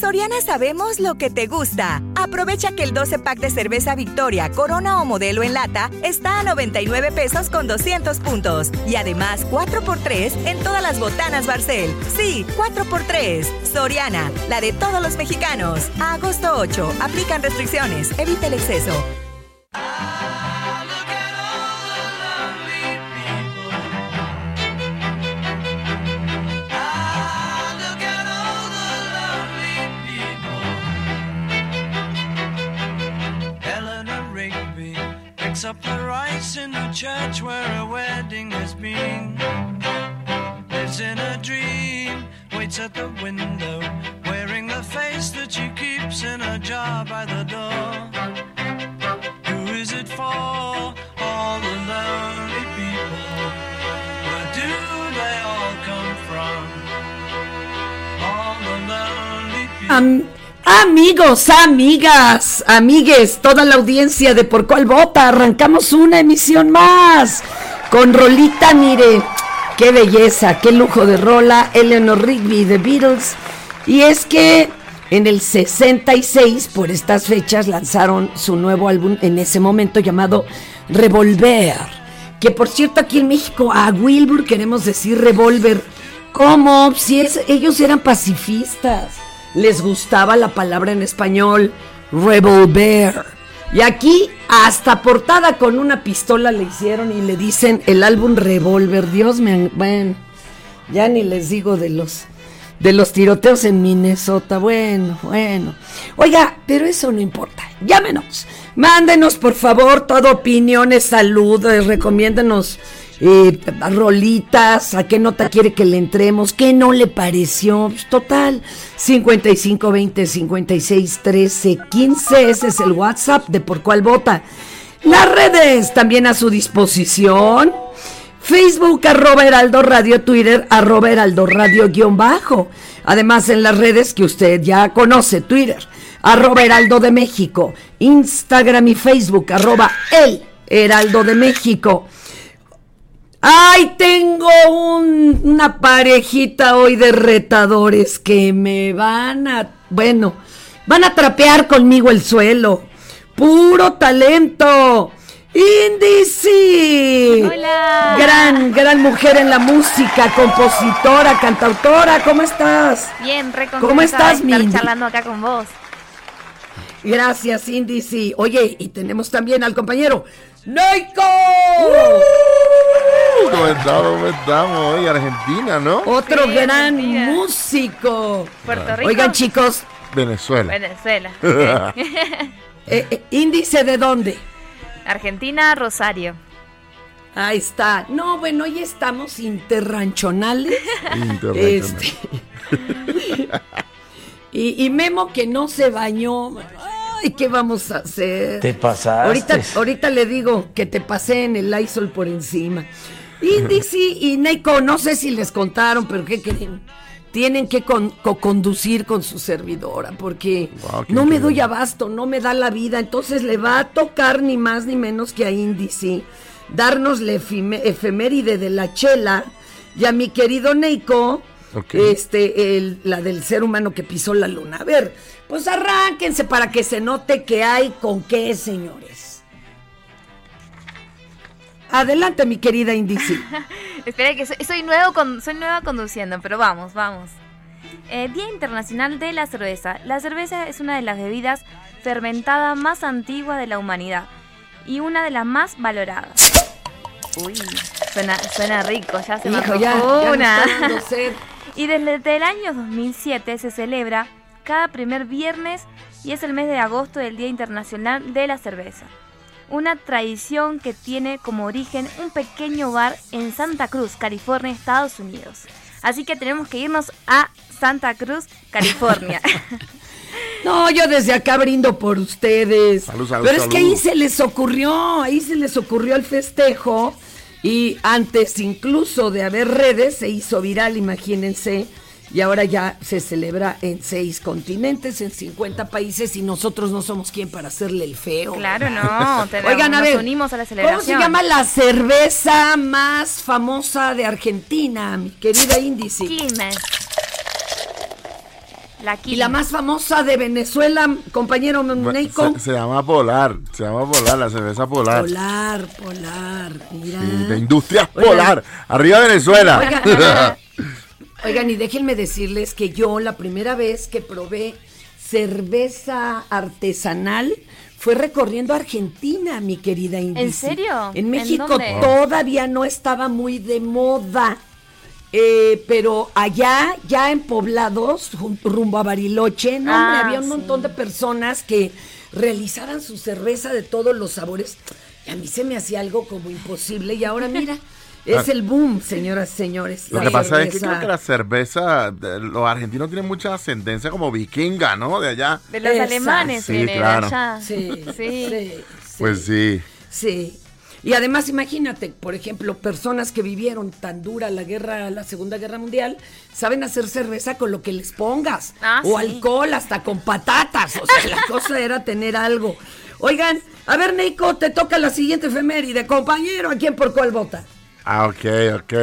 Soriana sabemos lo que te gusta. Aprovecha que el 12 pack de cerveza Victoria, Corona o Modelo en lata está a 99 pesos con 200 puntos. Y además 4x3 en todas las botanas Barcel. Sí, 4x3. Soriana, la de todos los mexicanos. Agosto 8, aplican restricciones. Evita el exceso. Amigas, amigues, toda la audiencia de Por Cuál Vota, arrancamos una emisión más con Rolita, mire, qué belleza, qué lujo de rola, Eleanor Rigby de Beatles. Y es que en el 66, por estas fechas, lanzaron su nuevo álbum en ese momento llamado Revolver. Que por cierto, aquí en México a Wilbur queremos decir Revolver. ¿Cómo? Si ellos eran pacifistas les gustaba la palabra en español revolver. Y aquí hasta portada con una pistola le hicieron y le dicen el álbum Revolver. Dios me... Bueno, ya ni les digo de los de los tiroteos en Minnesota. Bueno, bueno. Oiga, pero eso no importa. Llámenos. Mándenos, por favor, toda opiniones, saludos, recomiéndenos eh, rolitas, a qué nota quiere que le entremos, qué no le pareció. Pues, Total, 55 20 56 13 15. Ese es el WhatsApp de Por Cuál Vota. Las redes también a su disposición. Facebook, arroba Heraldo Radio, Twitter, arroba Heraldo Radio guion bajo. Además en las redes que usted ya conoce, Twitter, arroba Heraldo de México, Instagram y Facebook, arroba El Heraldo de México. Ay, tengo un- una parejita hoy de retadores que me van a, bueno, van a trapear conmigo el suelo. Puro talento. Indici. Hola. Gran, gran mujer en la música, compositora, cantautora. ¿Cómo estás? Bien, re ¿Cómo estás, de estar charlando acá con vos. Gracias, Indici. Oye, y tenemos también al compañero Neiko. ¿Cómo estamos? ¿Cómo estamos? Hoy Argentina, ¿no? Otro Sí, gran Argentina. músico. Puerto Rico. Oigan, chicos, Venezuela. Venezuela. eh, eh, índice de dónde? Argentina, Rosario. Ahí está. No, bueno, hoy estamos interranchonales. Internacional. Este. y, y Memo que no se bañó. Ay, ¿qué vamos a hacer? Te pasaste. Ahorita, ahorita le digo que te pasé en el Lysol por encima. Índice y Neiko, no sé si les contaron, pero ¿qué creen? tienen que con- co-conducir con su servidora porque Wow, no me doy abasto, no me da la vida. Entonces le va a tocar ni más ni menos que a Índice darnos la efeméride de la chela y a mi querido Neiko, este, el- la del ser humano que pisó la luna. A ver, pues arránquense para que se note que hay con qué, señores. Adelante, mi querida Índice. Espera que soy, soy nuevo con, soy nueva conduciendo, pero vamos, vamos. Eh, Día Internacional de la Cerveza. La cerveza es una de las bebidas fermentadas más antiguas de la humanidad y una de las más valoradas. Uy, suena, suena rico, ya se me Hijo, ya, ya una. Y desde el año 2007 se celebra cada primer viernes y es el mes de agosto del Día Internacional de la Cerveza. Una tradición que tiene como origen un pequeño bar en Santa Cruz, California, Estados Unidos. Así que tenemos que irnos a Santa Cruz, California. No, yo desde acá brindo por ustedes. Salud, salud, Pero es que ahí se les ocurrió, ahí se les ocurrió el festejo. Y antes incluso de haber redes, se hizo viral, imagínense. Y ahora ya se celebra en seis continentes, en 50 países, y nosotros no somos quien para hacerle el feo. claro, no. tenemos- Oigan, a nos ver, unimos a la ¿cómo se celebración. llama la cerveza más famosa de Argentina, mi querida Índice? Quilmes. La Y la más famosa de Venezuela, compañero Neiko. Se, se llama Polar, se llama Polar, la cerveza Polar. Polar, polar, mira. Sí, de Industrias. Polar. Arriba Venezuela. Oigan, oigan, y déjenme decirles que yo la primera vez que probé cerveza artesanal fue recorriendo Argentina, mi querida Índice. serio? En ¿En México dónde? todavía no estaba muy de moda. Eh, pero allá, ya en poblados, rumbo a Bariloche, no, hombre, Ah, había un sí. montón de personas que realizaban su cerveza de todos los sabores. Y a mí se me hacía algo como imposible. Y ahora mira, es el boom, señoras y señores. Lo la que pasa es que cerveza. creo que la cerveza, de- los argentinos tienen mucha ascendencia como vikinga, ¿no? De allá. De los Esa. alemanes Sí, viene claro. allá. Sí, Sí. sí, sí. Pues sí. Sí. Y además imagínate, por ejemplo, personas que vivieron tan dura la guerra, la Segunda Guerra Mundial, saben hacer cerveza con lo que les pongas. Ah, o sí. alcohol, hasta con patatas. O sea, la cosa era tener algo. Oigan, a ver, Nico, te toca la siguiente efeméride. Compañero, ¿a quién por cuál vota? Ah, ok, ok.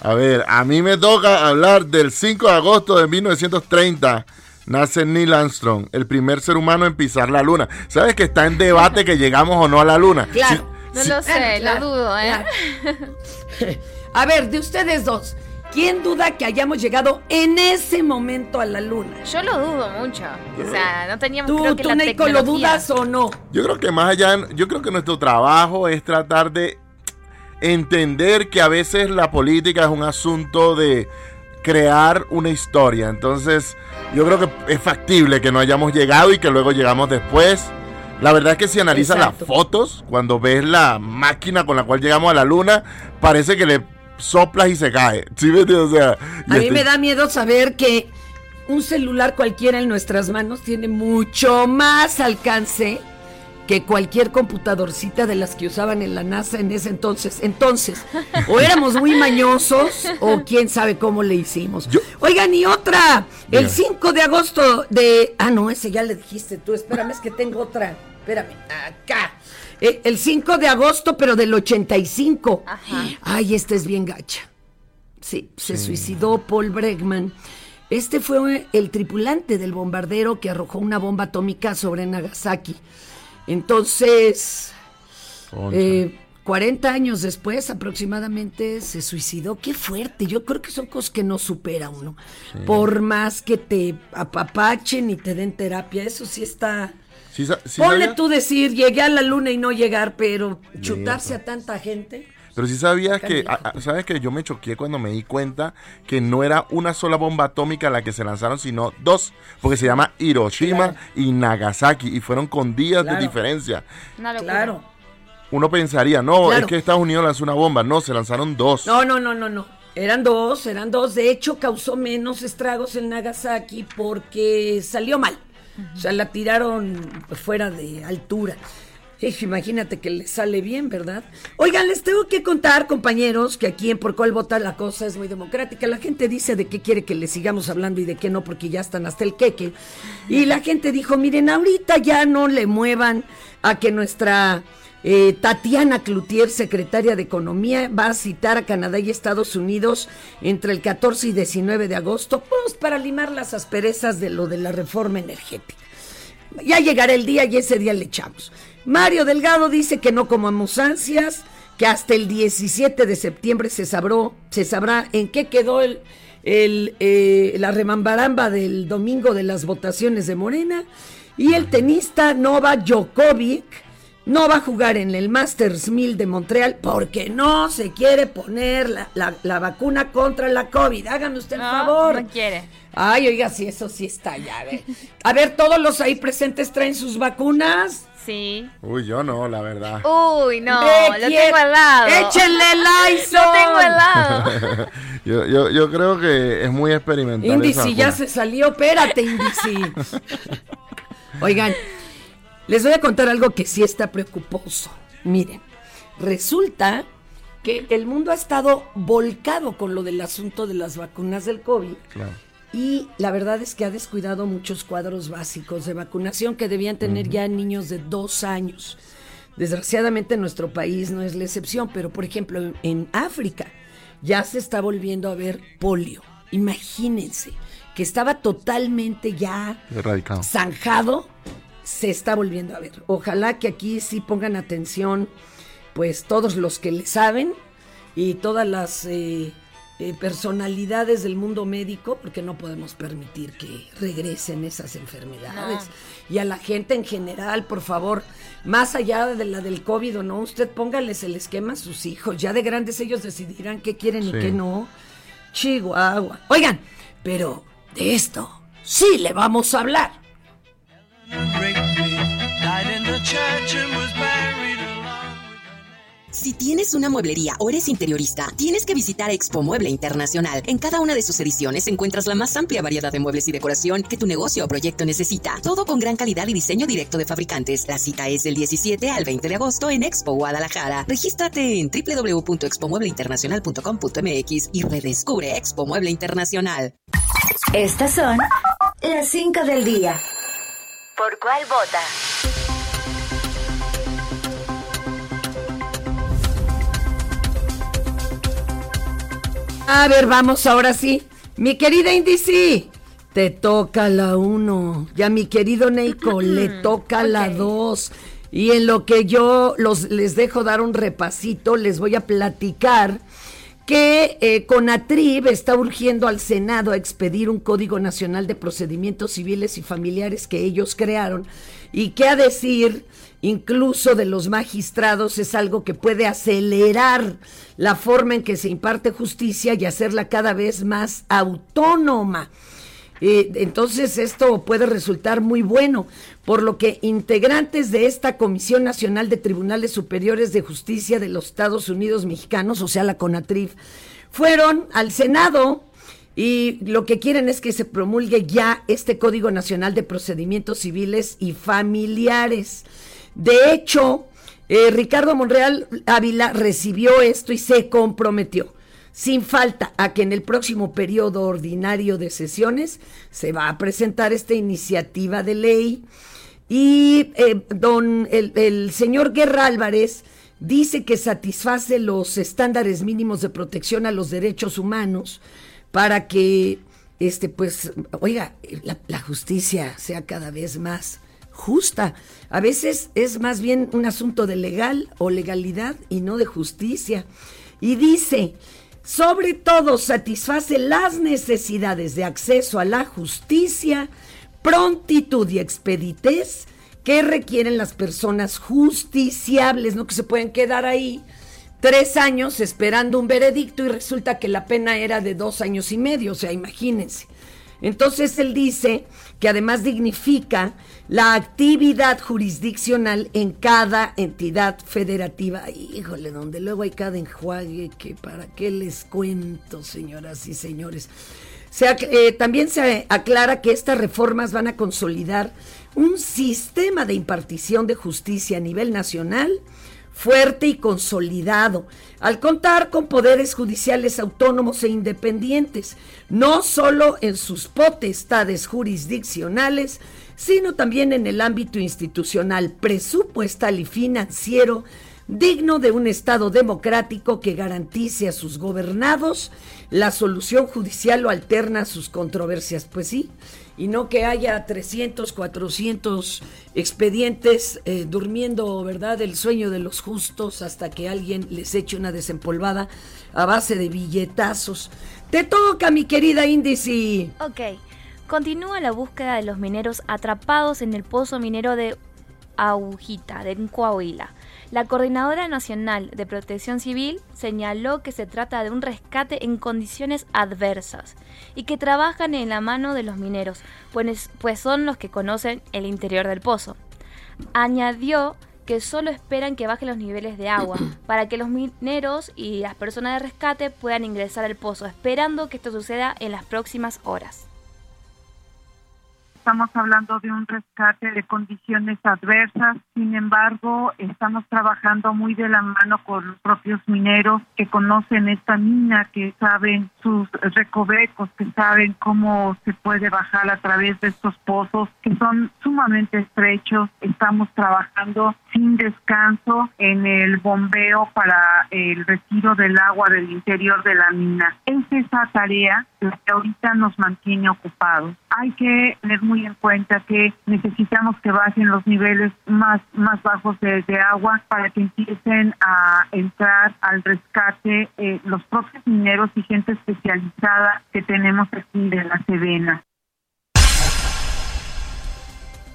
A ver, a mí me toca hablar del 5 de agosto de 1930. Nace Neil Armstrong, el primer ser humano en pisar la luna. ¿Sabes que está en debate que llegamos o no a la luna? Claro. No lo sé, Claro, lo claro, dudo, ¿eh? claro. A ver, de ustedes dos, ¿quién duda que hayamos llegado en ese momento a la luna? Yo lo dudo mucho. O sea, no teníamos ¿Tú, creo que tú la Nico, lo dudas o no? Yo creo que más allá, yo creo que nuestro trabajo es tratar de entender que a veces la política es un asunto de crear una historia. Entonces, yo creo que es factible que no hayamos llegado y que luego llegamos después. La verdad es que si analizas las fotos, cuando ves la máquina con la cual llegamos a la luna, parece que le soplas y se cae. ¿Sí me entiendes? O sea, y A mí este- me da miedo saber que un celular cualquiera en nuestras manos tiene mucho más alcance que cualquier computadorcita de las que usaban en la NASA en ese entonces. Entonces, o éramos muy mañosos o quién sabe cómo le hicimos. Yo- Oigan, y otra, el Dígame. 5 de agosto de... Ah, no, ese ya le dijiste tú, espérame, es que tengo otra. Espérame, acá. Eh, el 5 de agosto, pero del 85. Ajá. Ay, esta es bien gacha. Sí, se suicidó Paul Bregman. Este fue el tripulante del bombardero que arrojó una bomba atómica sobre Nagasaki. Entonces, eh, 40 años después aproximadamente se suicidó. Qué fuerte. Yo creo que son cosas que no supera uno. Por más que te apapachen y te den terapia, eso sí está... ¿Sí sa- sí Ponle tú decir, llegué a la luna y no llegar, pero chutarse a tanta gente. Pero sí sabías que, Canijo. a- a- ¿sabes que Yo me choqué cuando me di cuenta que no era una sola bomba atómica la que se lanzaron, sino dos, porque se llama Hiroshima Claro. y Nagasaki, y fueron con días Claro. de diferencia. Claro. Uno pensaría, no, Claro. es que Estados Unidos lanzó una bomba, no, se lanzaron dos. No, no, no, no, no. Eran dos, eran dos. De hecho, causó menos estragos en Nagasaki porque salió mal. O sea, la tiraron fuera de altura. Imagínate que le sale bien, ¿verdad? Oigan, les tengo que contar, compañeros, que aquí en Por cuál vota la cosa es muy democrática. La gente dice de qué quiere que le sigamos hablando y de qué no, porque ya están hasta el queque. Y la gente dijo, miren, ahorita ya no le muevan a que nuestra eh, Tatiana Cloutier, secretaria de Economía, va a citar a Canadá y Estados Unidos entre el 14 y 19 de agosto, pues para limar las asperezas de lo de la reforma energética. Ya llegará el día y ese día le echamos. Mario Delgado dice que no comamos ansias, que hasta el 17 de septiembre se, sabró, se sabrá en qué quedó el, el, eh, la remambaramba del domingo de las votaciones de Morena. Y el tenista Nova Djokovic no va a jugar en el Masters 1000 de Montreal porque no se quiere poner la, la, vacuna contra la COVID. Hágame usted el favor. No quiere. Ay, oiga, si eso sí está ya. A ver, a ver, todos los ahí presentes traen sus vacunas. Sí. Uy, yo no, la verdad. Uy, no, lo tengo al lado. Échenle Lysol. Lo tengo al lado. yo, yo, yo creo que es muy experimental. Indici ya se salió, espérate, Indici. Oigan, les voy a contar algo que sí está preocuposo. Miren, resulta que el mundo ha estado volcado con lo del asunto de las vacunas del COVID. Claro. Y la verdad es que ha descuidado muchos cuadros básicos de vacunación que debían tener ya niños de dos años. Desgraciadamente en nuestro país no es la excepción, pero por ejemplo en, en África ya se está volviendo a ver polio. Imagínense que estaba totalmente ya Erradicado. zanjado, se está volviendo a ver. Ojalá que aquí sí pongan atención, pues todos los que le saben y todas las eh, eh, personalidades del mundo médico, porque no podemos permitir que regresen esas enfermedades. Y a la gente en general, por favor, más allá de la del COVID o no, usted póngales el esquema a sus hijos. Ya de grandes ellos decidirán qué quieren y qué no. Chihuahua. Oigan, pero de esto sí le vamos a hablar. Si tienes una mueblería o eres interiorista, tienes que visitar Expo Mueble Internacional. En cada una de sus ediciones encuentras la más amplia variedad de muebles y decoración que tu negocio o proyecto necesita. Todo con gran calidad y diseño directo de fabricantes. La cita es del 17 al 20 de agosto en Expo Guadalajara. Regístrate en www.expomuebleinternacional.com.mx y redescubre Expo Mueble Internacional. Estas son las 5 del día. ¿Por cuál vota? A ver, vamos ahora sí. Mi querida Indici, te toca la uno. Ya mi querido Neiko, le toca la dos. Y en lo que yo los, les dejo dar un repasito, les voy a platicar que eh, Conatrib está urgiendo al Senado a expedir un Código Nacional de Procedimientos Civiles y Familiares que ellos crearon y que a decir incluso de los magistrados es algo que puede acelerar la forma en que se imparte justicia y hacerla cada vez más autónoma. Eh, entonces esto puede resultar muy bueno, por lo que integrantes de esta Comisión Nacional de Tribunales Superiores de Justicia de los Estados Unidos Mexicanos, o sea, la CONATRIF, fueron al Senado y lo que quieren es que se promulgue ya este Código Nacional de Procedimientos Civiles y Familiares. De hecho, eh, Ricardo Monreal Ávila recibió esto y se comprometió sin falta a que en el próximo periodo ordinario de sesiones se va a presentar esta iniciativa de ley y eh, don el, señor Guerra Álvarez dice que satisface los estándares mínimos de protección a los derechos humanos para que este pues oiga la justicia sea cada vez más justa. A veces es más bien un asunto de legal o legalidad y no de justicia. Y dice, sobre todo satisface las necesidades de acceso a la justicia, prontitud y expeditez que requieren las personas justiciables, no que se pueden quedar ahí tres años esperando un veredicto y resulta que la pena era de dos años y medio, o sea, imagínense. Entonces él dice que además dignifica la actividad jurisdiccional en cada entidad federativa. Híjole, donde luego hay cada enjuague que para qué les cuento, señoras y señores. Se eh, también se aclara que estas reformas van a consolidar un sistema de impartición de justicia a nivel nacional fuerte y consolidado, al contar con poderes judiciales autónomos e independientes, no solo en sus potestades jurisdiccionales, sino también en el ámbito institucional, presupuestal y financiero, digno de un Estado democrático que garantice a sus gobernados la solución judicial o alterna a sus controversias. Pues sí, y no que haya 300, 400 expedientes eh, durmiendo, ¿verdad?, el sueño de los justos hasta que alguien les eche una desempolvada a base de billetazos. Te toca, mi querida Índice. Ok. Continúa la búsqueda de los mineros atrapados en el pozo minero de Aujita, de Coahuila. La Coordinadora Nacional de Protección Civil señaló que se trata de un rescate en condiciones adversas y que trabajan en la mano de los mineros, pues, pues son los que conocen el interior del pozo. Añadió que solo esperan que bajen los niveles de agua para que los mineros y las personas de rescate puedan ingresar al pozo, esperando que esto suceda en las próximas horas estamos hablando de un rescate de condiciones adversas, sin embargo, estamos trabajando muy de la mano con los propios mineros que conocen esta mina, que saben sus recovecos, que saben cómo se puede bajar a través de estos pozos, que son sumamente estrechos. Estamos trabajando sin descanso en el bombeo para el retiro del agua del interior de la mina. Es esa tarea la que ahorita nos mantiene ocupados. Hay que tener muy en cuenta que necesitamos que bajen los niveles más, más bajos de, agua para que empiecen a entrar al rescate eh, los propios mineros y gente especializada que tenemos aquí de la Sedena.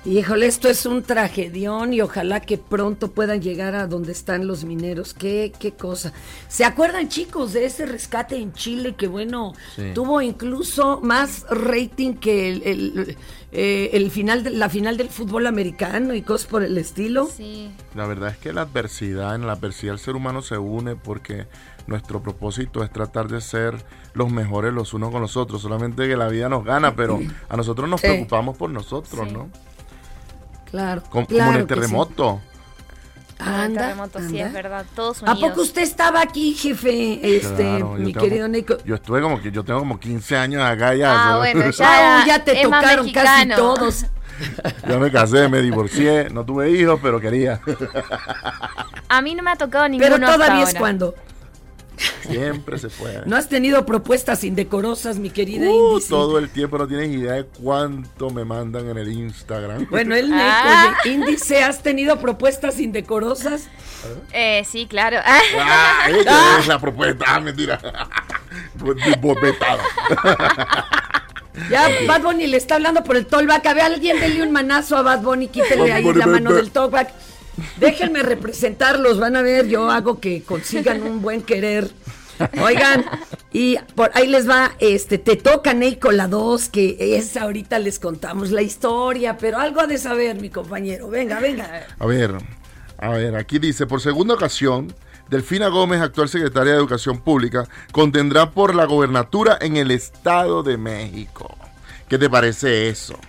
Híjole, esto es un tragedión y ojalá que pronto puedan llegar a donde están los mineros. Qué, qué cosa. ¿Se acuerdan, chicos, de ese rescate en Chile que, bueno, tuvo incluso más rating que el, eh, el, final de, la final del fútbol americano y cosas por el estilo? Sí. La verdad es que la adversidad, en la adversidad el ser humano se une porque nuestro propósito es tratar de ser los mejores los unos con los otros. Solamente que la vida nos gana, pero a nosotros nos preocupamos por nosotros, ¿no? Claro. Como, en el terremoto. Anda, terremoto, sí, es verdad. Todos unidos. ¿A poco usted estaba aquí, jefe? Este, mi querido Nico. Yo estuve como que yo tengo como 15 años acá ya. Ah, bueno, ya, ya te tocaron casi todos. Yo me casé, me divorcié, no tuve hijos, pero quería. A mí no me ha tocado ninguno Pero todavía es cuando. Siempre se puede. ¿No has tenido propuestas indecorosas, mi querida uh, Todo el tiempo no tienes idea de cuánto me mandan en el Instagram. Bueno, el ah. índice, ¿has tenido propuestas indecorosas? Eh, sí, claro. Ah, ella es la propuesta. Ah, mentira. Ya Bad Bunny le está hablando por el tollback. A ver, alguien dele un manazo a Bad Bunny, quítele ahí la mano del tollback. Déjenme representarlos, van a ver, yo hago que consigan un buen querer. Oigan, y por ahí les va, este, te toca Neiko la 2, que es ahorita les contamos la historia, pero algo ha de saber, mi compañero. Venga, venga. A ver, a ver, aquí dice, por segunda ocasión, Delfina Gómez, actual secretaria de Educación Pública, contendrá por la gobernatura en el Estado de México. ¿Qué te parece eso?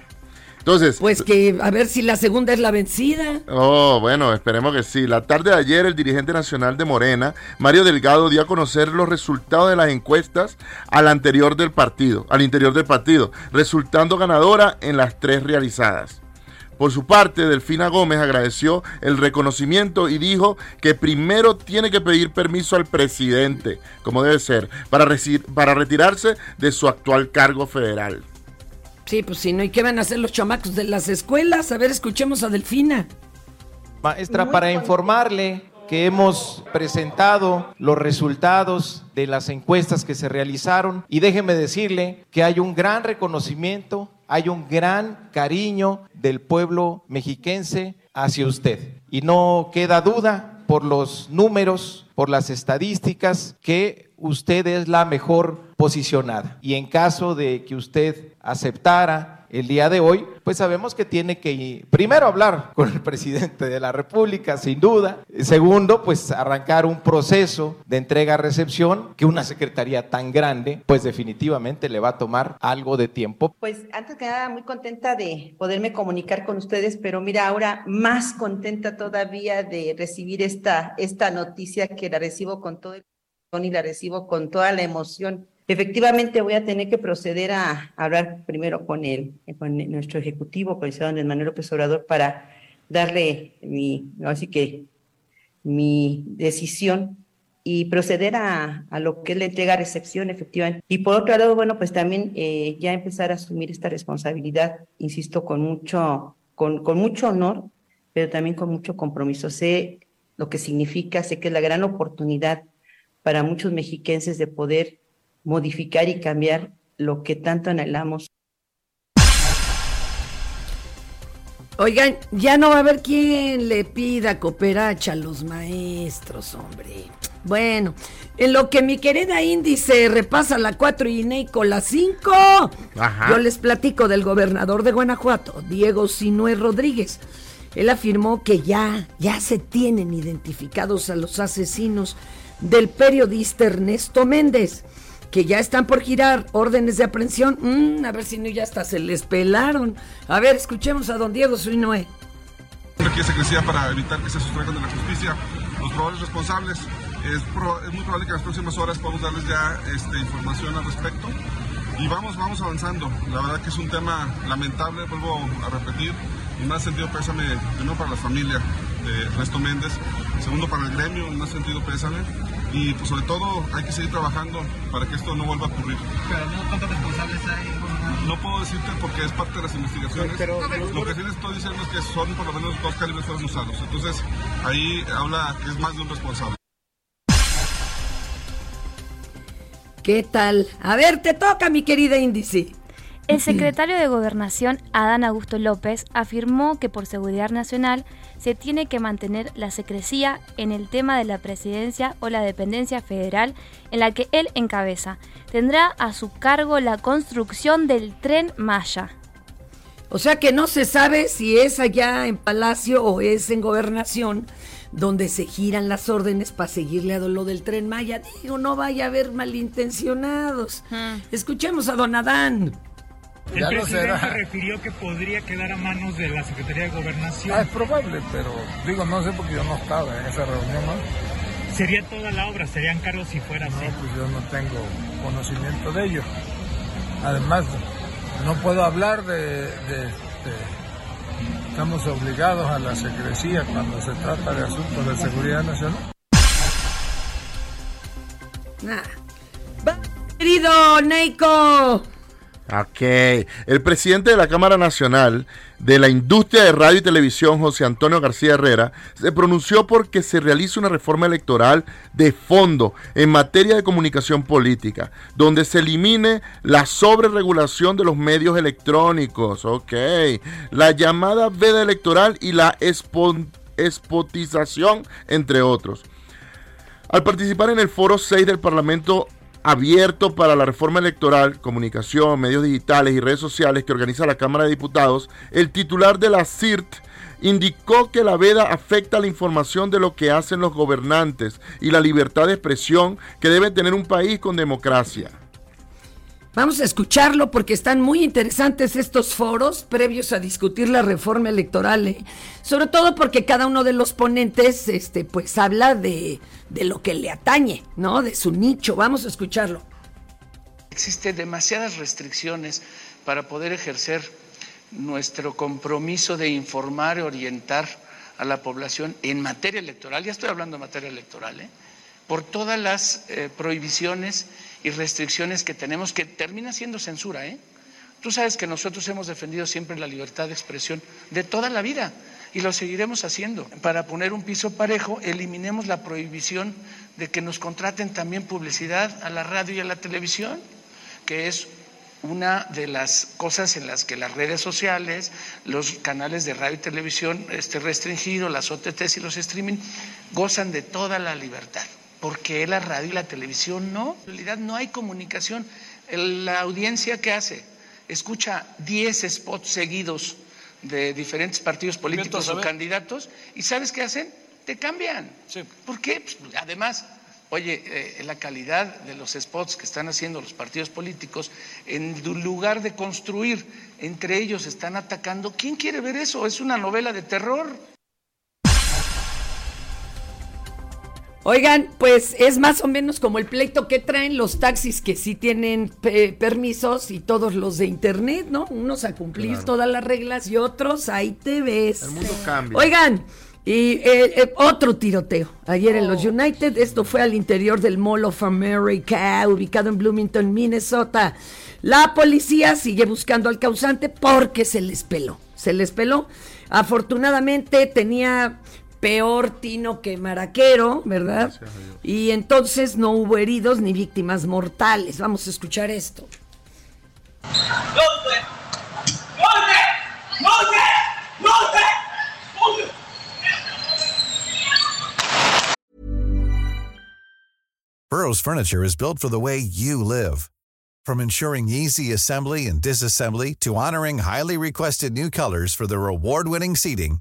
Entonces. Pues que a ver si la segunda es la vencida. Oh, bueno, esperemos que sí. La tarde de ayer, el dirigente nacional de Morena, Mario Delgado, dio a conocer los resultados de las encuestas al anterior del partido, al interior del partido, resultando ganadora en las tres realizadas. Por su parte, Delfina Gómez agradeció el reconocimiento y dijo que primero tiene que pedir permiso al presidente, como debe ser, para, para retirarse de su actual cargo federal. Sí, pues si no, ¿y qué van a hacer los chamacos de las escuelas? A ver, escuchemos a Delfina. Maestra, para informarle que hemos presentado los resultados de las encuestas que se realizaron y déjeme decirle que hay un gran reconocimiento, hay un gran cariño del pueblo mexiquense hacia usted. Y no queda duda por los números, por las estadísticas, que usted es la mejor posicionada. Y en caso de que usted aceptara el día de hoy, pues sabemos que tiene que primero hablar con el presidente de la República, sin duda. Segundo, pues arrancar un proceso de entrega-recepción que una secretaría tan grande, pues definitivamente le va a tomar algo de tiempo. Pues antes que nada, muy contenta de poderme comunicar con ustedes, pero mira, ahora más contenta todavía de recibir esta, esta noticia que la recibo con todo el y la recibo con toda la emoción Efectivamente, voy a tener que proceder a hablar primero con, el, con nuestro ejecutivo, con el ciudadano Manuel López Obrador, para darle mi, así que, mi decisión y proceder a, a, lo que es la entrega recepción, efectivamente. Y por otro lado, bueno, pues también eh, ya empezar a asumir esta responsabilidad, insisto, con mucho, con, con mucho honor, pero también con mucho compromiso. Sé lo que significa, sé que es la gran oportunidad para muchos mexiquenses de poder modificar y cambiar lo que tanto anhelamos. Oigan, ya no va a haber quien le pida cooperacha a los maestros, hombre. Bueno, en lo que mi querida índice repasa la 4 y con la 5, yo les platico del gobernador de Guanajuato, Diego Sinue Rodríguez. Él afirmó que ya, ya se tienen identificados a los asesinos del periodista Ernesto Méndez que ya están por girar órdenes de aprehensión. Mm, a ver si no ya hasta se les pelaron. A ver, escuchemos a don Diego Suinoé. Que se crecía para evitar que se sustraigan de la justicia los probables responsables. Es, muy probable que en las próximas horas podamos darles ya este, información al respecto. Y vamos, vamos avanzando. La verdad que es un tema lamentable, vuelvo a repetir. Y más sentido pésame, primero para la familia de Ernesto Méndez, segundo para el gremio, en más sentido pésame y pues sobre todo hay que seguir trabajando para que esto no vuelva a ocurrir. Pero no, ¿cuántos responsables hay? No puedo decirte porque es parte de las investigaciones. Pero, lo que sí les estoy diciendo es que son por lo menos dos calibres fueron usados. Entonces ahí habla que es más de un responsable. ¿Qué tal? A ver, te toca, mi querida Índice. El secretario de Gobernación, Adán Augusto López, afirmó que por seguridad nacional se tiene que mantener la secrecía en el tema de la presidencia o la dependencia federal en la que él encabeza. Tendrá a su cargo la construcción del tren Maya. O sea que no se sabe si es allá en Palacio o es en Gobernación donde se giran las órdenes para seguirle a lo del tren Maya. Digo, no vaya a haber malintencionados. Escuchemos a don Adán. El presidente refirió que podría quedar a manos de la Secretaría de Gobernación. Ah, es probable, pero digo, no sé porque yo no estaba en esa reunión. ¿no? ¿Sería toda la obra? ¿Serían cargos si fuera así? No, pues yo no tengo conocimiento de ello. Además, no puedo hablar de, estamos obligados a la secrecía cuando se trata de asuntos de seguridad nacional. Querido Neiko. Ok. El presidente de la Cámara Nacional de la Industria de Radio y Televisión, José Antonio García Herrera, se pronunció porque se realice una reforma electoral de fondo en materia de comunicación política, donde se elimine la sobreregulación de los medios electrónicos, ok, la llamada veda electoral y la espotización, entre otros. Al participar en el foro 6 del Parlamento abierto para la reforma electoral, comunicación, medios digitales y redes sociales que organiza la Cámara de Diputados, el titular de la CIRT indicó que la veda afecta la información de lo que hacen los gobernantes y la libertad de expresión que debe tener un país con democracia. Vamos a escucharlo porque están muy interesantes estos foros previos a discutir la reforma electoral, ¿eh? sobre todo porque cada uno de los ponentes, este, pues habla de, de lo que le atañe, ¿no? De su nicho. Vamos a escucharlo. Existen demasiadas restricciones para poder ejercer nuestro compromiso de informar y orientar a la población en materia electoral. Ya estoy hablando de materia electoral, ¿eh? Por todas las eh, prohibiciones y restricciones que tenemos, que termina siendo censura. ¿eh? Tú sabes que nosotros hemos defendido siempre la libertad de expresión de toda la vida y lo seguiremos haciendo. Para poner un piso parejo, eliminemos la prohibición de que nos contraten también publicidad a la radio y a la televisión, que es una de las cosas en las que las redes sociales, los canales de radio y televisión este, restringidos, las OTTs y los streaming, gozan de toda la libertad porque la radio y la televisión no. En realidad no hay comunicación. La audiencia que hace escucha 10 spots seguidos de diferentes partidos políticos o candidatos y ¿sabes qué hacen? Te cambian. ¿Por qué? Pues, además, oye, eh, la calidad de los spots que están haciendo los partidos políticos, en lugar de construir, entre ellos están atacando. ¿Quién quiere ver eso? Es una novela de terror. Oigan, pues es más o menos como el pleito que traen los taxis que sí tienen eh, permisos y todos los de internet, ¿no? Unos a cumplir Claro. todas las reglas y otros ahí te ves. El mundo cambia. Oigan, y eh, eh, otro tiroteo. Ayer en los United, esto fue al interior del Mall of America, ubicado en Bloomington, Minnesota. La policía sigue buscando al causante porque se les peló. Se les peló. Afortunadamente tenía peor tino que maraquero, ¿verdad? Y entonces no hubo heridos ni víctimas mortales. Vamos a escuchar esto. Burrow's furniture is built for the way you live. From ensuring easy assembly and disassembly to honoring highly requested new colors for their award-winning seating,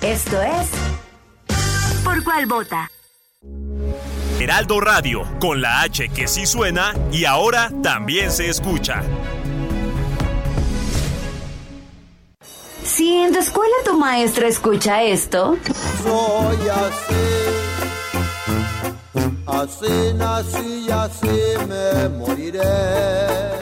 Esto es ¿Por cuál vota? Heraldo Radio, con la H que sí suena y ahora también se escucha. Si en tu escuela tu maestra escucha esto, Soy así, así nací y así me moriré.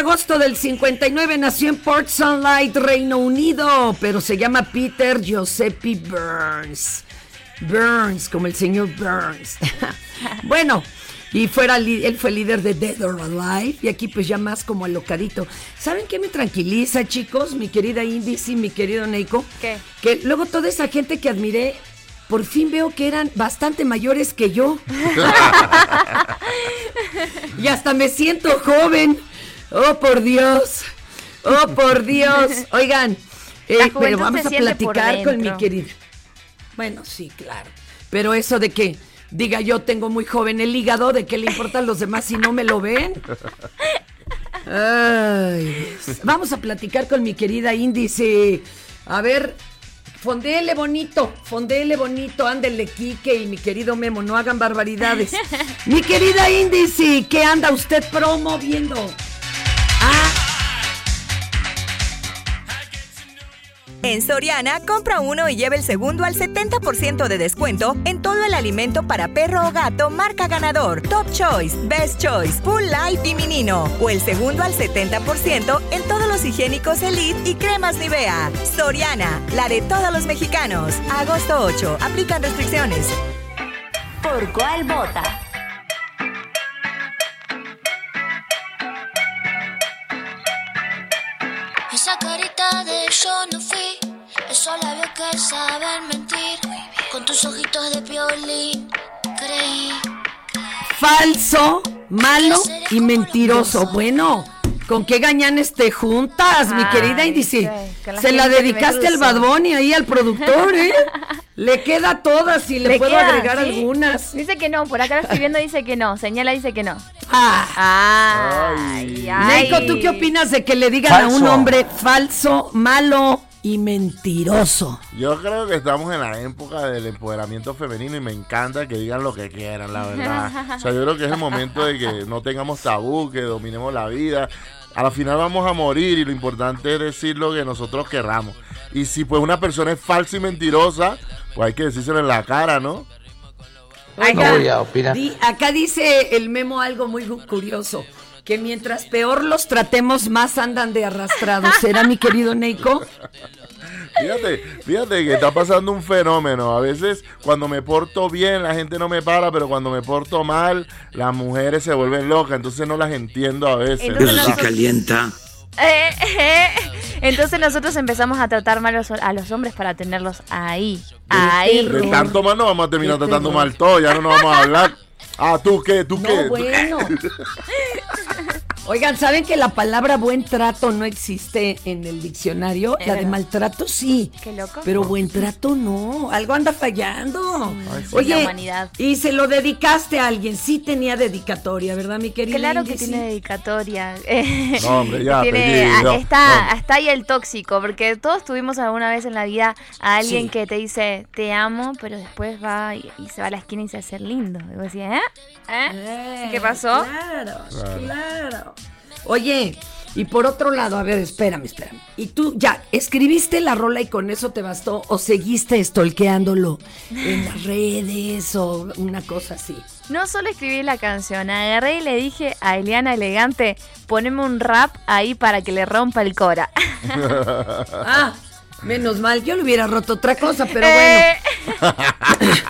Agosto del 59 nació en Port Sunlight, Reino Unido, pero se llama Peter Giuseppe Burns. Burns, como el señor Burns. bueno, y fuera él fue líder de Dead or Alive, y aquí pues ya más como alocadito. ¿Saben qué me tranquiliza, chicos? Mi querida Indici, mi querido Neiko. ¿Qué? Que luego toda esa gente que admiré, por fin veo que eran bastante mayores que yo. Y hasta me siento joven. Oh, por Dios. Oh, por Dios. Oigan, eh, pero vamos a platicar con mi querida. Bueno, sí, claro. Pero eso de que diga yo tengo muy joven el hígado, ¿de qué le importan los demás si no me lo ven? Ay, vamos a platicar con mi querida Índice. A ver, Fondele bonito, fondele bonito, ándele Quique y mi querido Memo, no hagan barbaridades. mi querida Indici, ¿qué anda usted promoviendo? En Soriana, compra uno y lleva el segundo al 70% de descuento en todo el alimento para perro o gato marca ganador, Top Choice, Best Choice, Full Life y Minino. O el segundo al 70% en todos los higiénicos Elite y cremas Nivea. Soriana, la de todos los mexicanos. Agosto 8, aplican restricciones. ¿Por cuál vota? Saben mentir, con tus ojitos de violín, creí. Falso, malo y mentiroso. Bueno, ¿con qué gañanes te juntas, mi querida Indici? sí, Se la dedicaste al cruzo. Bad Bunny ahí al productor, ¿eh? Le queda todas y le, puedo queda, agregar sí. algunas. Dice que no, por acá lo estoy viendo, dice que no. Señala, dice que no. Ah. Ay, ay. Neiko, ¿tú qué opinas de que le digan a un hombre falso, malo y mentiroso? Yo creo que estamos en la época del empoderamiento femenino y me encanta que digan lo que quieran, la verdad. O sea, yo creo que es el momento de que no tengamos tabú, que dominemos la vida. A la final vamos a morir y lo importante es decir lo que nosotros querramos. Y si pues una persona es falsa y mentirosa, pues hay que decírselo en la cara, ¿no? Di- acá dice el memo algo muy curioso. Que mientras peor los tratemos, más andan de arrastrados. ¿Será mi querido Neiko? Fíjate, fíjate que está pasando un fenómeno. A veces cuando me porto bien la gente no me para, pero cuando me porto mal las mujeres se vuelven locas. Entonces no las entiendo a veces. Entonces nosotros- calienta. Eh, eh. Entonces nosotros empezamos a tratar mal a los, a los hombres para tenerlos ahí. Ahí. De tanto mal no vamos a terminar tratando mal todo, ya no nos vamos a hablar. Ah, ¿tú qué? ¿Tú qué? No, ¿Tú- bueno. Oigan, ¿saben que la palabra buen trato no existe en el diccionario? La de maltrato sí. Qué loco. Pero buen trato no. Algo anda fallando. Ay, sí. Oye, La humanidad. y se lo dedicaste a alguien. Sí tenía dedicatoria, ¿verdad, mi querida? Claro que tiene dedicatoria. Eh, No, hombre, ya, tiene- ah, está, no. está ahí el tóxico, porque todos tuvimos alguna vez en la vida a alguien Sí. que te dice te amo, pero después va y, y se va a la esquina y se hace lindo. Y vos decís, ¿eh? ¿Eh? ¿Qué pasó? Claro, claro. Oye, y por otro lado, a ver, espérame, espérame. ¿Y tú ya escribiste la rola y con eso te bastó o seguiste estolqueándolo en las redes o una cosa así? No solo escribí la canción, agarré y le dije a Eliana Elegante, poneme un rap ahí para que le rompa el cora. Ah, menos mal, yo le hubiera roto otra cosa, pero Eh.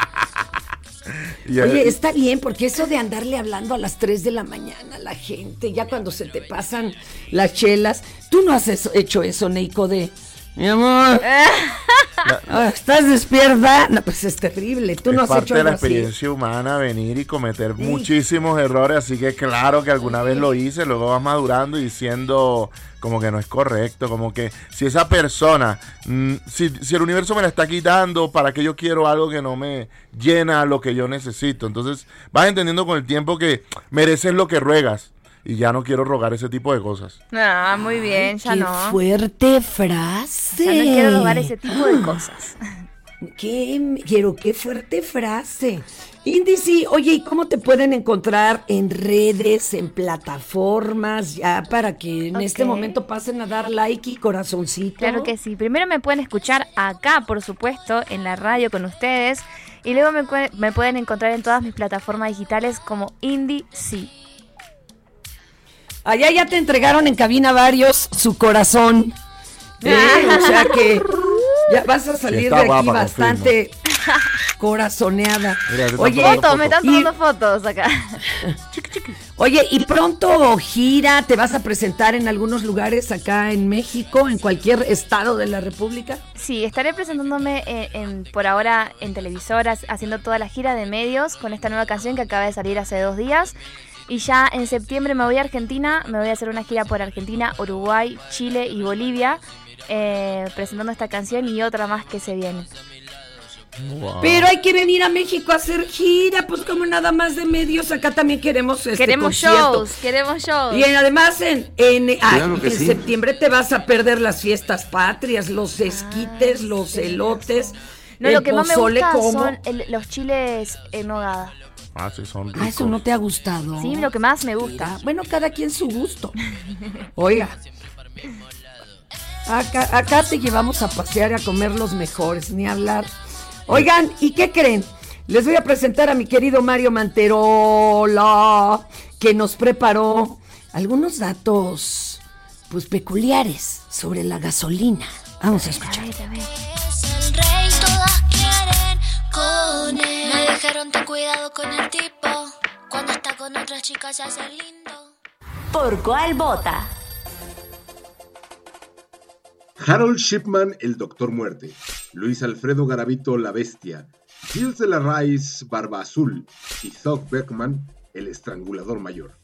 Y, Oye, está bien, porque eso de andarle hablando a las 3 de la mañana a la gente, ya cuando se te pasan las chelas, tú no has hecho eso, Neiko, de... Mi amor, ah, ¿estás despierta? No, pues es terrible, tú no es has parte hecho de la así. experiencia humana venir y cometer muchísimos errores, así que claro que alguna vez lo hice, luego vas madurando y diciendo como que no es correcto, como que si esa persona, mm, si, si el universo me la está quitando, ¿para que yo quiero algo que no me llena lo que yo necesito? Entonces vas entendiendo con el tiempo que mereces lo que ruegas y ya no quiero rogar ese tipo de cosas. Ah, muy bien, ya Qué no. fuerte frase. Ya no quiero robar ese tipo de cosas. Qué, quiero, qué fuerte frase. Indici, oye, ¿y cómo te pueden encontrar en redes, en plataformas, ya para que en este momento pasen a dar like y corazoncito? Claro que sí. Primero me pueden escuchar acá, por supuesto, en la radio con ustedes. Y luego me, pueden encontrar en todas mis plataformas digitales como Indie Sí. Allá ya te entregaron en cabina varios su corazón. ¿eh? O sea que ya vas a salir de aquí bastante corazoneada. Mira, Oye, me están y- tomando fotos acá. Oye, y pronto gira, te vas a presentar en algunos lugares acá en México, en cualquier estado de la República. Sí, estaré presentándome en, en- por ahora en televisoras, haciendo toda la gira de medios con esta nueva canción que acaba de salir hace dos días. Y ya en septiembre me voy a Argentina, me voy a hacer una gira por Argentina, Uruguay, Chile y Bolivia, eh, presentando esta canción y otra más que se viene. Pero hay que venir a México a hacer gira, pues como nada más de medios, acá también queremos este queremos concierto. shows, queremos shows. Y en- además en, en, ah, Claro que en sí. septiembre te vas a perder las fiestas patrias, los esquites, los elotes, no, el lo que más me gusta como. son el- los chiles en nogada. Ah, sí, son Ah, eso no te ha gustado. Sí, lo que más me gusta. Bueno, cada quien su gusto. Oiga. Acá, acá te llevamos a pasear y a comer los mejores, ni hablar. Oigan, ¿y qué creen? Les voy a presentar a mi querido Mario Manterola, que nos preparó algunos datos, pues peculiares sobre la gasolina. Vamos a escuchar. Es el dijeron ten cuidado con el tipo. Cuando está con otras chicas se hace lindo. ¿Por cuál vota? Harold Shipman, el Doctor Muerte, Luis Alfredo Garavito, la Bestia, Gilles de la Rice, Barba Azul y Thug Beckman, el Estrangulador Mayor.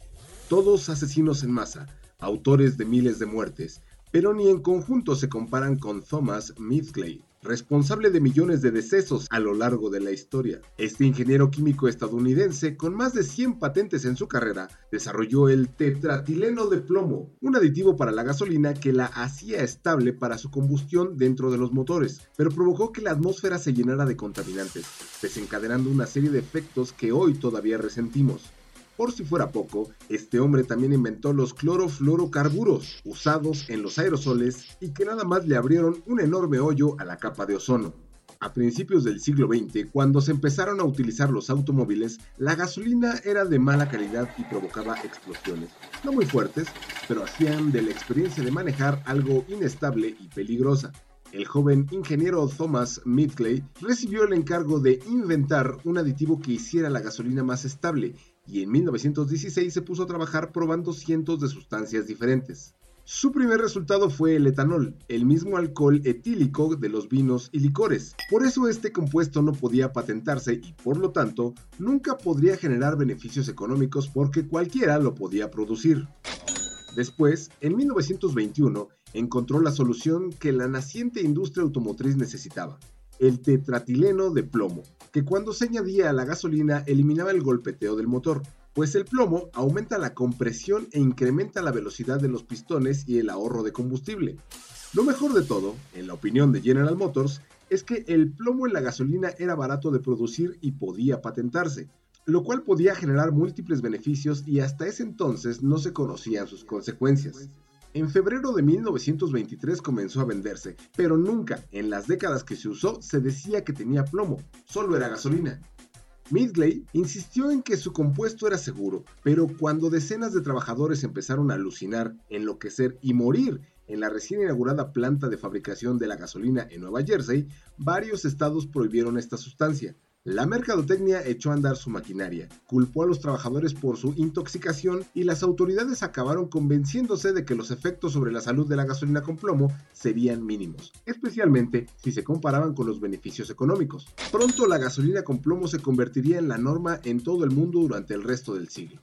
Todos asesinos en masa, autores de miles de muertes, pero ni en conjunto se comparan con Thomas Midgley, responsable de millones de decesos a lo largo de la historia. Este ingeniero químico estadounidense, con más de 100 patentes en su carrera, desarrolló el tetratileno de plomo, un aditivo para la gasolina que la hacía estable para su combustión dentro de los motores, pero provocó que la atmósfera se llenara de contaminantes, desencadenando una serie de efectos que hoy todavía resentimos. Por si fuera poco, este hombre también inventó los clorofluorocarburos, usados en los aerosoles y que nada más le abrieron un enorme hoyo a la capa de ozono. A principios del siglo XX, cuando se empezaron a utilizar los automóviles, la gasolina era de mala calidad y provocaba explosiones. No muy fuertes, pero hacían de la experiencia de manejar algo inestable y peligrosa. El joven ingeniero Thomas Midgley recibió el encargo de inventar un aditivo que hiciera la gasolina más estable y en 1916 se puso a trabajar probando cientos de sustancias diferentes. Su primer resultado fue el etanol, el mismo alcohol etílico de los vinos y licores. Por eso este compuesto no podía patentarse y por lo tanto nunca podría generar beneficios económicos porque cualquiera lo podía producir. Después, en 1921, encontró la solución que la naciente industria automotriz necesitaba, el tetratileno de plomo, que cuando se añadía a la gasolina eliminaba el golpeteo del motor, pues el plomo aumenta la compresión e incrementa la velocidad de los pistones y el ahorro de combustible. Lo mejor de todo, en la opinión de General Motors, es que el plomo en la gasolina era barato de producir y podía patentarse, lo cual podía generar múltiples beneficios y hasta ese entonces no se conocían sus consecuencias. En febrero de 1923 comenzó a venderse, pero nunca en las décadas que se usó se decía que tenía plomo, solo era gasolina. Midgley insistió en que su compuesto era seguro, pero cuando decenas de trabajadores empezaron a alucinar, enloquecer y morir en la recién inaugurada planta de fabricación de la gasolina en Nueva Jersey, varios estados prohibieron esta sustancia. La mercadotecnia echó a andar su maquinaria, culpó a los trabajadores por su intoxicación y las autoridades acabaron convenciéndose de que los efectos sobre la salud de la gasolina con plomo serían mínimos, especialmente si se comparaban con los beneficios económicos. Pronto la gasolina con plomo se convertiría en la norma en todo el mundo durante el resto del siglo.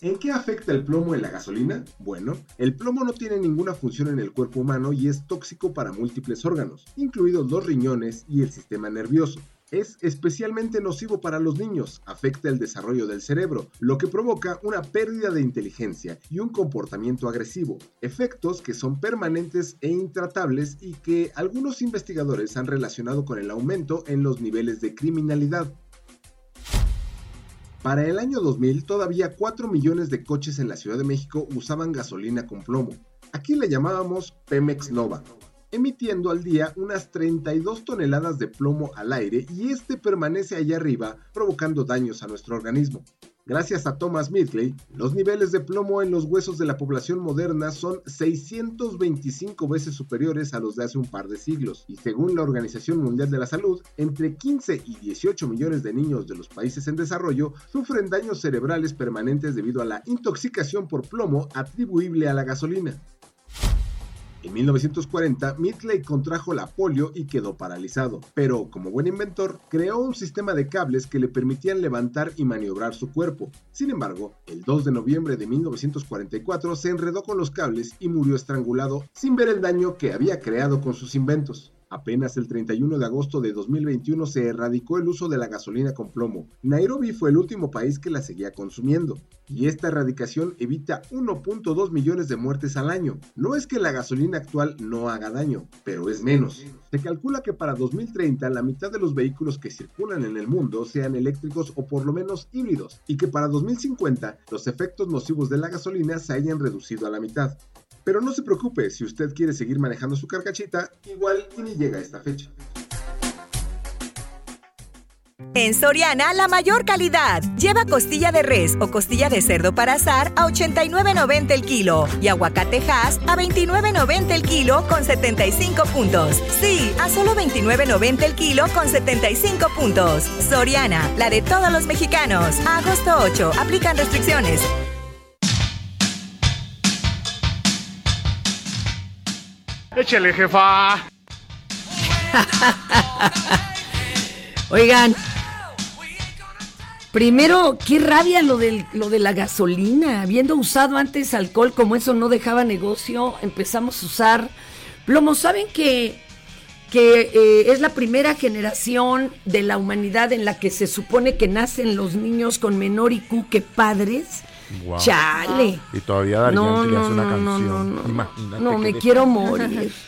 ¿En qué afecta el plomo en la gasolina? Bueno, el plomo no tiene ninguna función en el cuerpo humano y es tóxico para múltiples órganos, incluidos los riñones y el sistema nervioso. Es especialmente nocivo para los niños, afecta el desarrollo del cerebro, lo que provoca una pérdida de inteligencia y un comportamiento agresivo, efectos que son permanentes e intratables y que algunos investigadores han relacionado con el aumento en los niveles de criminalidad. Para el año 2000, todavía 4 millones de coches en la Ciudad de México usaban gasolina con plomo. Aquí le llamábamos Pemex Nova, emitiendo al día unas 32 toneladas de plomo al aire y este permanece allá arriba provocando daños a nuestro organismo. Gracias a Thomas Midgley, los niveles de plomo en los huesos de la población moderna son 625 veces superiores a los de hace un par de siglos, y según la Organización Mundial de la Salud, entre 15 y 18 millones de niños de los países en desarrollo sufren daños cerebrales permanentes debido a la intoxicación por plomo atribuible a la gasolina. En 1940, Midgley contrajo la polio y quedó paralizado, pero como buen inventor, creó un sistema de cables que le permitían levantar y maniobrar su cuerpo. Sin embargo, el 2 de noviembre de 1944 se enredó con los cables y murió estrangulado sin ver el daño que había creado con sus inventos. Apenas el 31 de agosto de 2021 se erradicó el uso de la gasolina con plomo. Nairobi fue el último país que la seguía consumiendo, y esta erradicación evita 1.2 millones de muertes al año. No es que la gasolina actual no haga daño, pero es menos. Se calcula que para 2030 la mitad de los vehículos que circulan en el mundo sean eléctricos o por lo menos híbridos, y que para 2050 los efectos nocivos de la gasolina se hayan reducido a la mitad. Pero no se preocupe, si usted quiere seguir manejando su carcachita, igual ni llega a esta fecha. En Soriana, la mayor calidad. Lleva costilla de res o costilla de cerdo para asar a 89.90 el kilo y aguacate Hass a 29.90 el kilo con 75 puntos. Sí, a solo 29.90 el kilo con 75 puntos. Soriana, la de todos los mexicanos. Agosto 8, aplican restricciones. Échale, jefa. Oigan, primero, qué rabia lo, del, lo de la gasolina. Habiendo usado antes alcohol, como eso no dejaba negocio, empezamos a usar plomo. ¿Saben que, que eh, es la primera generación de la humanidad en la que se supone que nacen los niños con menor IQ que padres? Wow. Chale. Y todavía Darío No, le hace no, una no, canción. no, no. Imagínate me de- quiero morir.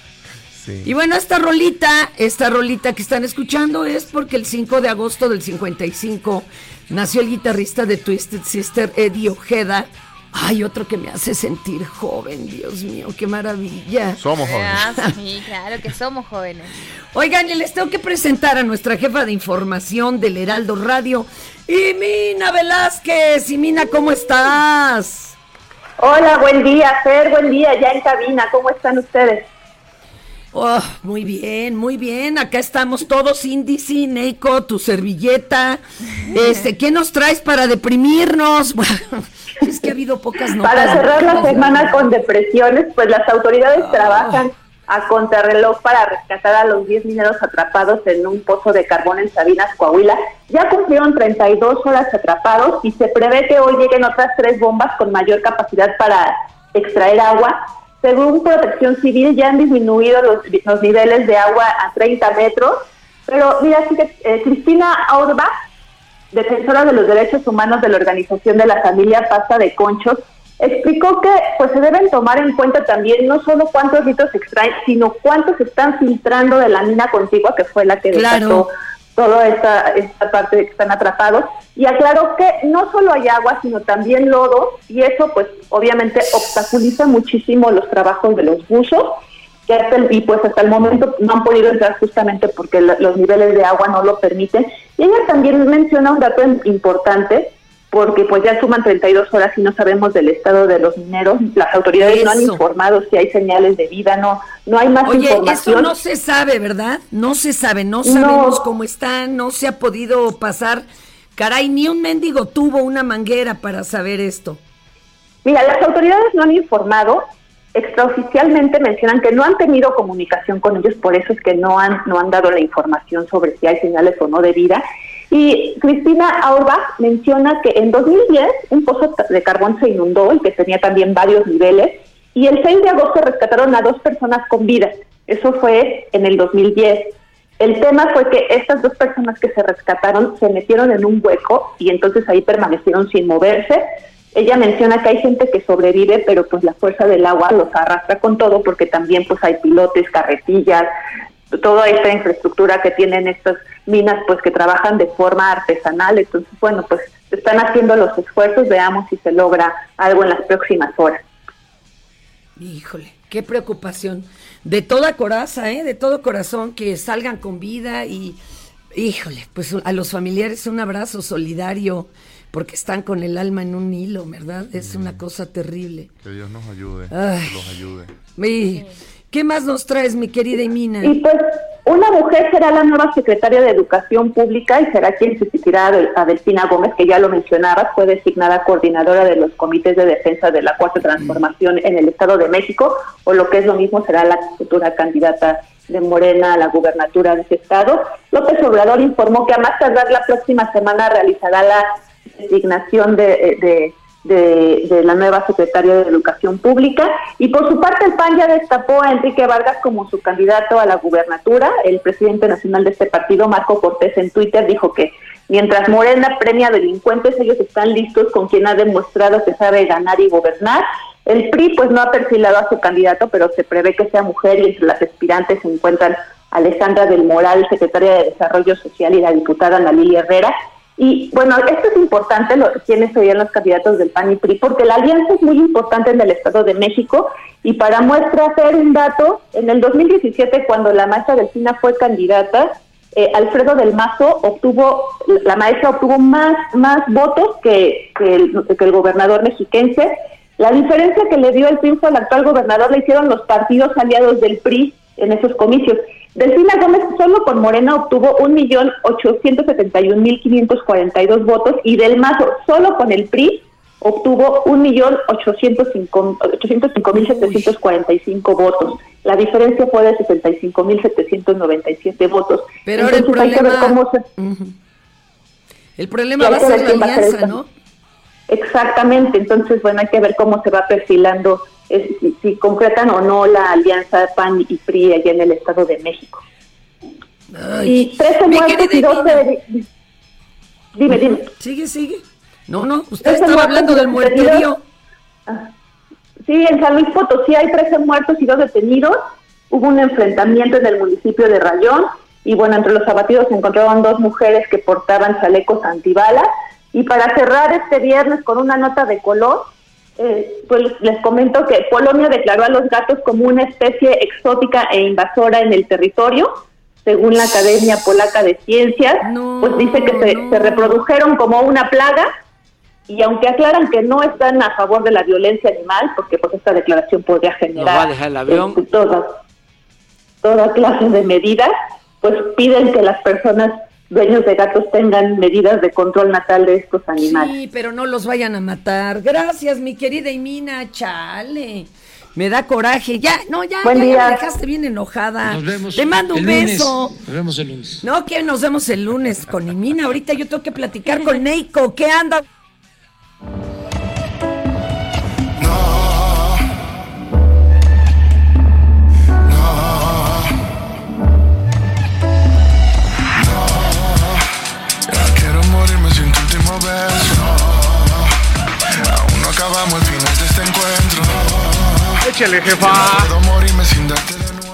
Sí. Y bueno, esta rolita, esta rolita que están escuchando es porque el 5 de agosto del 55 nació el guitarrista de Twisted Sister, Eddie Ojeda. Ay, otro que me hace sentir joven, Dios mío, qué maravilla. Somos Ah, sí, claro que somos jóvenes. Oigan, y les tengo que presentar a nuestra jefa de información del Heraldo Radio, y Mina Velázquez. Y Mina, ¿cómo estás? Hola, buen día, Fer, buen día, ya en cabina, ¿cómo están ustedes? Oh, muy bien, muy bien. Acá estamos todos, Indici, Neiko, tu servilleta. Este, ¿qué nos traes para deprimirnos? Bueno, es que ha habido pocas notas. Para cerrar la semana con depresiones, pues las autoridades trabajan a contrarreloj para rescatar a los 10 mineros atrapados en un pozo de carbón en Sabinas, Coahuila. Ya cumplieron 32 horas atrapados y se prevé que hoy lleguen otras tres bombas con mayor capacidad para extraer agua. Según Protección Civil, ya han disminuido los, los niveles de agua a 30 metros. Pero mira, eh, Cristina Auerbach, defensora de los derechos humanos de la Organización de la Familia Pasta de Conchos, explicó que pues se deben tomar en cuenta también no solo cuántos litros se extraen, sino cuántos están filtrando de la mina contigua, que fue la que Claro. desató toda esta, esta parte de que están atrapados. Y aclaró que no solo hay agua, sino también lodo, y eso pues obviamente obstaculiza muchísimo los trabajos de los buzos que hasta el, y pues hasta el momento no han podido entrar justamente porque la- los niveles de agua no lo permiten. Y ella también menciona un dato im- importante, porque pues ya suman 32 horas y no sabemos del estado de los mineros. Las autoridades no han informado si hay señales de vida, no, no hay más Oye, información. eso no se sabe, ¿verdad? No se sabe, no sabemos cómo están, no se ha podido pasar. Caray, ni un mendigo tuvo una manguera para saber esto. Mira, las autoridades no han informado, extraoficialmente mencionan que no han tenido comunicación con ellos, por eso es que no han, no han dado la información sobre si hay señales o no de vida. Y Cristina Auerbach menciona que en 2010 un pozo de carbón se inundó y que tenía también varios niveles, y el 6 de agosto rescataron a dos personas con vida. Eso fue en el 2010. El tema fue que estas dos personas que se rescataron se metieron en un hueco y entonces ahí permanecieron sin moverse. Ella menciona que hay gente que sobrevive, pero pues la fuerza del agua los arrastra con todo porque también pues hay pilotes, carretillas, toda esta infraestructura que tienen estas minas pues que trabajan de forma artesanal. Entonces, bueno, pues están haciendo los esfuerzos, veamos si se logra algo en las próximas horas. Híjole, qué preocupación. De toda coraza, ¿eh? De todo corazón que salgan con vida y, híjole, pues a los familiares un abrazo solidario porque están con el alma en un hilo, ¿verdad? Es una cosa terrible. Que Dios nos ayude. Ay. Que los ayude. Y, ¿Qué más nos traes, mi querida Emina? Y pues una mujer será la nueva secretaria de Educación Pública y será quien sustituirá a Delfina Gómez, que ya lo mencionabas, fue designada coordinadora de los comités de defensa de la Cuarta Transformación en el Estado de México, o lo que es lo mismo, será la futura candidata de Morena a la gubernatura de ese estado. López Obrador informó que a más tardar la próxima semana realizará la designación de, de de, de, la nueva secretaria de Educación Pública. Y por su parte, el PAN ya destapó a Enrique Vargas como su candidato a la gubernatura. El presidente nacional de este partido, Marco Cortés, en Twitter dijo que mientras Morena premia delincuentes, ellos están listos con quien ha demostrado que sabe ganar y gobernar. El PRI pues no ha perfilado a su candidato, pero se prevé que sea mujer y entre las aspirantes se encuentran Alejandra del Moral, secretaria de Desarrollo Social, y la diputada Ana Herrera. Y bueno, esto es importante, lo, quiénes serían los candidatos del PAN y PRI, porque la alianza es muy importante en el Estado de México. Y para muestra hacer un dato, en el 2017, cuando la maestra Delfina fue candidata, eh, Alfredo del Mazo obtuvo, la maestra obtuvo más, más votos que, el, que el gobernador mexiquense. La diferencia que le dio el triunfo al actual gobernador la hicieron los partidos aliados del PRI en esos comicios. Delfina Gómez solo con Morena obtuvo 1.871.542 votos y Del Mazo solo con el PRI obtuvo 1.805.745 votos. La diferencia fue de 65.797 votos. Pero ahora el problema... Cómo se... El problema va a ser la alianza, ¿no? Exactamente, entonces bueno, hay que ver cómo se va perfilando si, concretan o no la alianza PAN y PRI allá en el Estado de México. y 13 muertos y 12... Dime, dime. Sigue, sigue. No, no, usted estaba hablando del muerterío. Ah, sí, en San Luis Potosí hay 13 muertos y 2 detenidos. Hubo un enfrentamiento en el municipio de Rayón y bueno, entre los abatidos se encontraron dos mujeres que portaban chalecos antibalas. Y para cerrar este viernes con una nota de color, eh, pues les comento que Polonia declaró a los gatos como una especie exótica e invasora en el territorio, según la Academia Polaca de Ciencias, pues dice que se, reprodujeron como una plaga y aunque aclaran que no están a favor de la violencia animal, porque pues esta declaración podría generar este, todas, toda clase de medidas, pues piden que las personas dueños de gatos tengan medidas de control natal de estos animales. Sí, pero no los vayan a matar. Gracias, mi querida Imina, chale. Me da coraje. Ya, no, ya, ya, me dejaste bien enojada. Nos vemos Te mando un beso. Nos vemos el lunes. No, que nos vemos el lunes con Imina. Ahorita yo tengo que platicar con Neiko. ¿Qué anda? Aún no acabamos el final de este encuentro. Échale, jefa.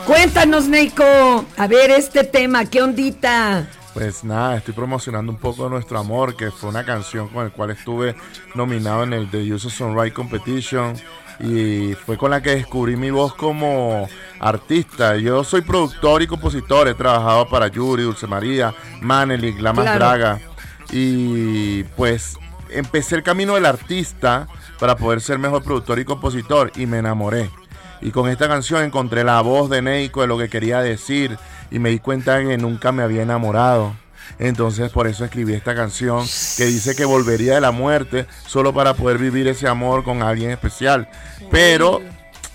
Cuéntanos, Neiko. A ver, este tema, ¿qué ondita? Pues nada, estoy promocionando un poco Nuestro Amor, que fue una canción con la cual estuve nominado en el The User Songwrite Competition y fue con la que descubrí mi voz como artista. Yo soy productor y compositor, he trabajado para Yuri, Dulce María, Manelik, La Más Draga y pues empecé el camino del artista para poder ser mejor productor y compositor y me enamoré. Y con esta canción encontré la voz de Neiko de lo que quería decir y me di cuenta que nunca me había enamorado. Entonces por eso escribí esta canción que dice que volvería de la muerte solo para poder vivir ese amor con alguien especial. Pero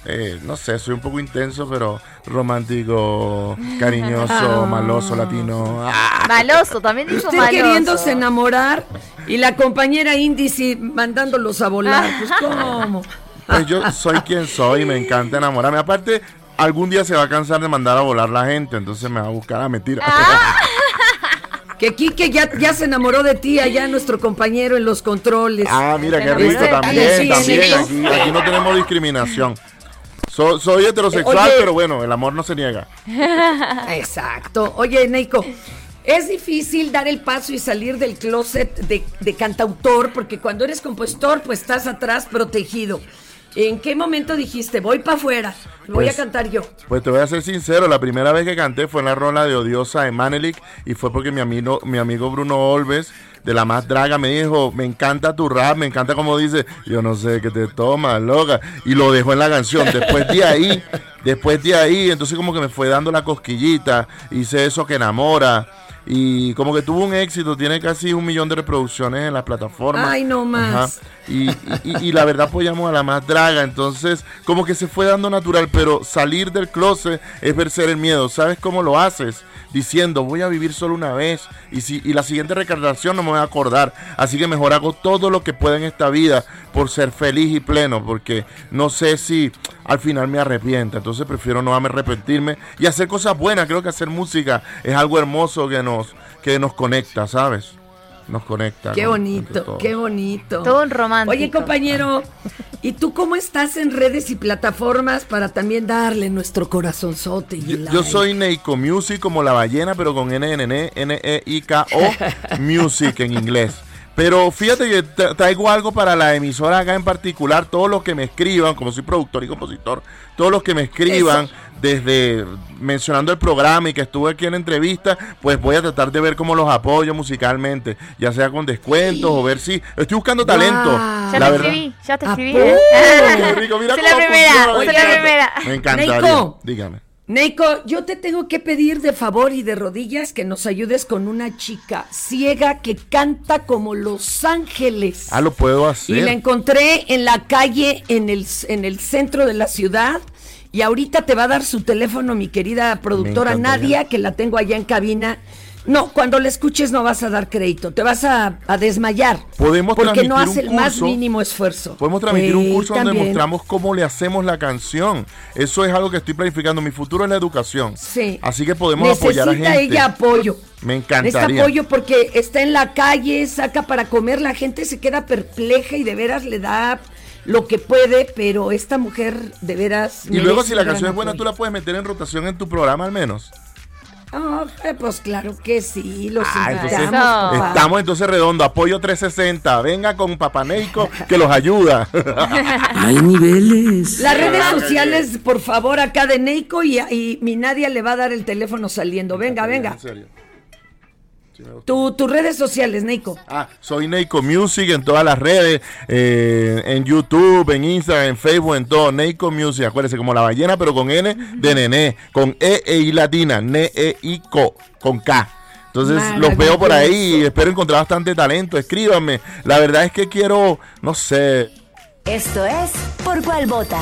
eh, no sé, soy un poco intenso, pero romántico, cariñoso, maloso, latino. Ah. Maloso, también dijo Usted maloso. queriéndose enamorar y la compañera índice mandándolos a volar. Pues, ¿cómo? Pues yo soy quien soy, me encanta enamorarme. Aparte, algún día se va a cansar de mandar a volar la gente, entonces me va a buscar a mentira. Que Quique ya, ya se enamoró de ti, allá nuestro compañero en los controles. Ah, mira qué rico, también, también. Aquí, aquí no tenemos discriminación. So- soy heterosexual, pero bueno, el amor no se niega. Exacto. Oye, Neiko, es difícil dar el paso y salir del closet de, de cantautor, porque cuando eres compositor, pues estás atrás protegido. ¿En qué momento dijiste, voy para afuera, voy Pues- a cantar yo? Pues te voy a ser sincero, la primera vez que canté fue en la rola de Odiosa de Manelik y fue porque mi amigo, mi amigo Bruno Olves de la más draga me dijo, me encanta tu rap, me encanta como dice, yo no sé qué te tomas, loca, y lo dejó en la canción. Después de ahí, después de ahí, entonces como que me fue dando la cosquillita, hice eso que enamora. y como que tuvo un éxito, tiene casi un millón de reproducciones en las plataformas. Ay, no más. Y, y- la verdad apoyamos a la más draga, entonces como que se fue dando natural, pero salir del closet es vencer el miedo. ¿Sabes cómo lo haces? Diciendo, voy a vivir solo una vez y, si, y la siguiente reencarnación no me voy a acordar. Así que mejor hago todo lo que pueda en esta vida por ser feliz y pleno, porque no sé si al final me arrepienta. Entonces prefiero no arrepentirme y hacer cosas buenas. Creo que hacer música es algo hermoso que nos, que nos conecta, ¿sabes? Nos conecta. Qué bonito, qué bonito. Todo un romántico. Oye, compañero, ¿y tú cómo estás en redes y plataformas para también darle nuestro corazonzote y Yo, like? yo soy Neiko Music como la ballena, pero con N N N N E I K O Music en inglés. Pero fíjate que tra- traigo algo para la emisora acá en particular, todos los que me escriban, como soy productor y compositor, todos los que me escriban Eso. desde mencionando el programa y que estuve aquí en entrevista, pues voy a tratar de ver cómo los apoyo musicalmente, ya sea con descuentos o ver si estoy buscando talento. Ya la te verdad. escribí, ya te ¿A escribí. ¿eh? Qué rico, mira Soy la cómo primera, funciona, soy me la encanta. primera. Me encantaría. Neiko. Dígame. Neiko, yo te tengo que pedir de favor y de rodillas que nos ayudes con una chica ciega que canta como Los Ángeles. Ah, lo puedo hacer. Y la encontré en la calle, en el, en el centro de la ciudad. Y ahorita te va a dar su teléfono mi querida productora. Nadia, que la tengo allá en cabina. No, cuando la escuches no vas a dar crédito, te vas a, a desmayar. Podemos porque no hace un el más mínimo esfuerzo. Podemos transmitir un curso donde mostramos cómo le hacemos la canción. Eso es algo que estoy planificando. Mi futuro es la educación. Sí. Así que podemos Necesita apoyar a gente. ella apoyo. Me Necesita encantaría. apoyo porque está en la calle, saca para comer, la gente se queda perpleja y de veras le da lo que puede, pero esta mujer de veras... Y luego si la canción es buena, tú la puedes meter en rotación en tu programa al menos. Eh, pues claro que sí, los Ah, entonces estamos entonces redondo. Apoyo 360. Venga con Papá Neico que los ayuda. Hay niveles. Las redes sociales, por favor, acá de Neiko y, y mi Nadia le va a dar el teléfono saliendo. Venga, venga. En serio. Tu- tus redes sociales, Neiko. Ah, soy Neiko Music en todas las redes, eh, en YouTube, en Instagram, en Facebook, en todo. Neiko Music, acuérdense, como la ballena, pero con N de nené, con E e I latina, ne e i co, con K. Entonces los veo por ahí y espero encontrar bastante talento. Escríbanme. La verdad es que quiero, no sé, Esto es Por Cuál Vota.